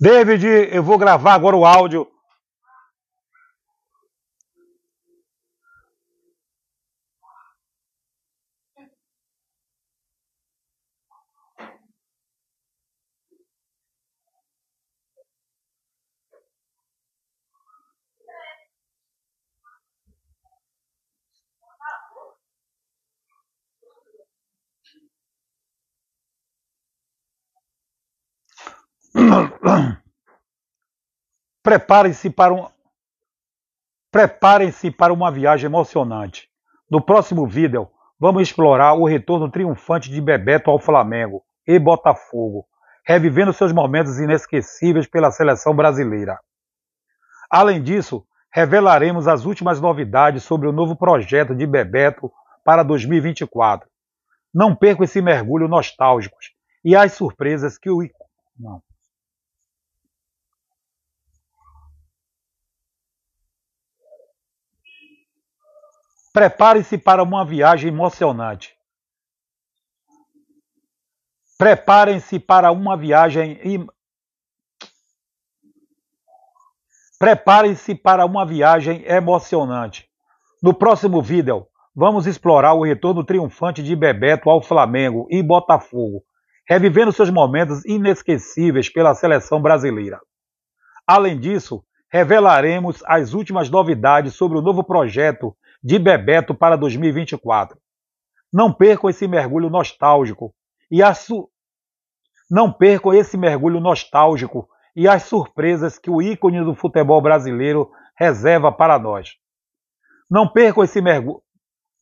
David, eu vou gravar agora o áudio. Preparem-se para um Preparem-se para uma viagem emocionante. No próximo vídeo, vamos explorar o retorno triunfante de Bebeto ao Flamengo e Botafogo, revivendo seus momentos inesquecíveis pela seleção brasileira. Além disso, revelaremos as últimas novidades sobre o novo projeto de Bebeto para 2024. Não perca esse mergulho nostálgico e as surpresas que o não. Prepare-se para uma viagem emocionante. Preparem-se para uma viagem Preparem-se para uma viagem emocionante. No próximo vídeo, vamos explorar o retorno triunfante de Bebeto ao Flamengo e Botafogo, revivendo seus momentos inesquecíveis pela seleção brasileira. Além disso, revelaremos as últimas novidades sobre o novo projeto de Bebeto para 2024. Não percam esse mergulho nostálgico e a su... não percam esse mergulho nostálgico e as surpresas que o ícone do futebol brasileiro reserva para nós. Não percam esse mergulho,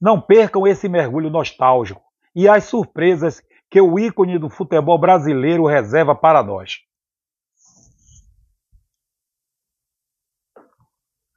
não percam esse mergulho nostálgico e as surpresas que o ícone do futebol brasileiro reserva para nós.